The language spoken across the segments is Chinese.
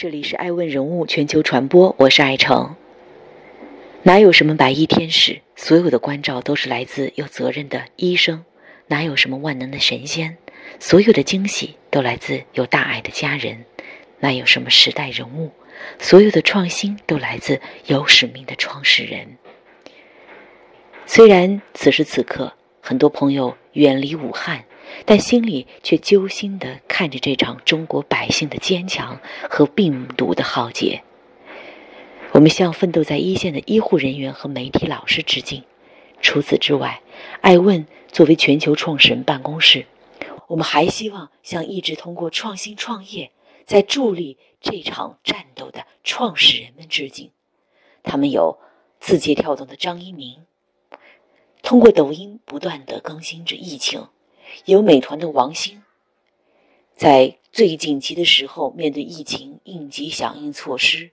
这里是爱问人物全球传播，我是爱成。哪有什么白衣天使？所有的关照都是来自有责任的医生。哪有什么万能的神仙？所有的惊喜都来自有大爱的家人。哪有什么时代人物？所有的创新都来自有使命的创始人。虽然此时此刻，很多朋友远离武汉。但心里却揪心地看着这场中国百姓的坚强和病毒的浩劫。我们向奋斗在一线的医护人员和媒体老师致敬。除此之外，爱问作为全球创始人办公室，我们还希望向一直通过创新创业在助力这场战斗的创始人们致敬。他们有字节跳动的张一鸣，通过抖音不断的更新着疫情。有美团的王兴，在最紧急的时候，面对疫情应急响应措施，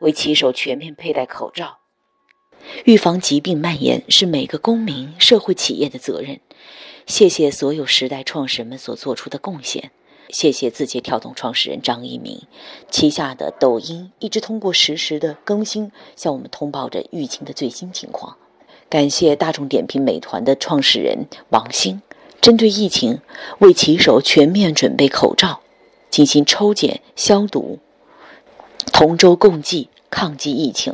为骑手全面佩戴口罩。预防疾病蔓延是每个公民、社会企业的责任。谢谢所有时代创始人们所做出的贡献。谢谢字节跳动创始人张一鸣旗下的抖音一直通过实时的更新向我们通报着疫情的最新情况。感谢大众点评、美团的创始人王兴。针对疫情，为骑手全面准备口罩，进行抽检消毒，同舟共济，抗击疫情。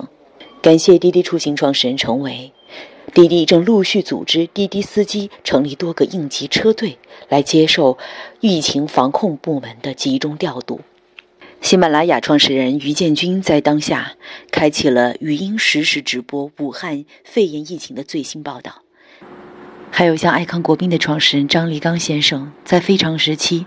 感谢滴滴出行创始人陈维，滴滴正陆续组织滴滴司机成立多个应急车队，来接受疫情防控部门的集中调度。喜马拉雅创始人于建军在当下开启了语音实时直播武汉肺炎疫情的最新报道。还有像爱康国宾的创始人张立刚先生，在非常时期，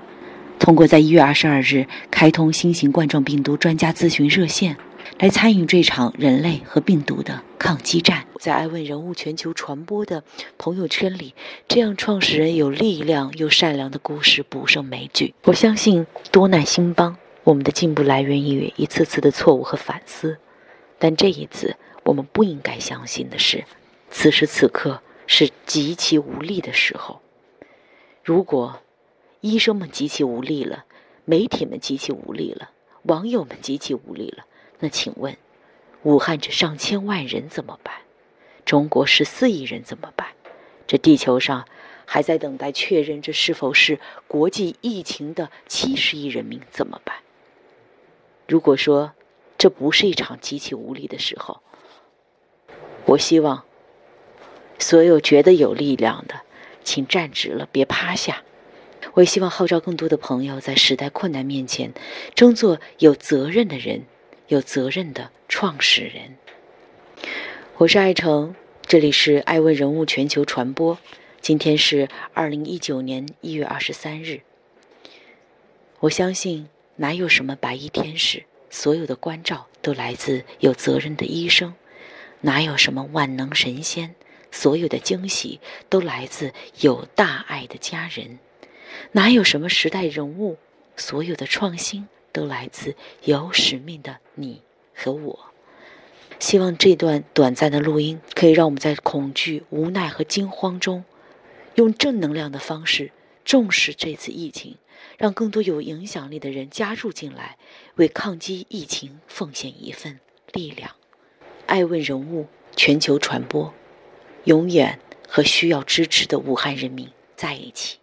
通过在一月二十二日开通新型冠状病毒专家咨询热线，来参与这场人类和病毒的抗击战。在爱问人物全球传播的朋友圈里，这样创始人有力量又善良的故事不胜枚举。我相信多难兴邦，我们的进步来源于一次次的错误和反思。但这一次，我们不应该相信的是，此时此刻。是极其无力的时候。如果医生们极其无力了，媒体们极其无力了，网友们极其无力了，那请问，武汉这上千万人怎么办？中国十四亿人怎么办？这地球上还在等待确认这是否是国际疫情的七十亿人民怎么办？如果说这不是一场极其无力的时候，我希望。所有觉得有力量的，请站直了，别趴下。我也希望号召更多的朋友在时代困难面前，争做有责任的人，有责任的创始人。我是爱成，这里是爱问人物全球传播。今天是二零一九年一月二十三日。我相信，哪有什么白衣天使，所有的关照都来自有责任的医生。哪有什么万能神仙？所有的惊喜都来自有大爱的家人，哪有什么时代人物？所有的创新都来自有使命的你和我。希望这段短暂的录音可以让我们在恐惧、无奈和惊慌中，用正能量的方式重视这次疫情，让更多有影响力的人加入进来，为抗击疫情奉献一份力量。爱问人物全球传播。永远和需要支持的武汉人民在一起。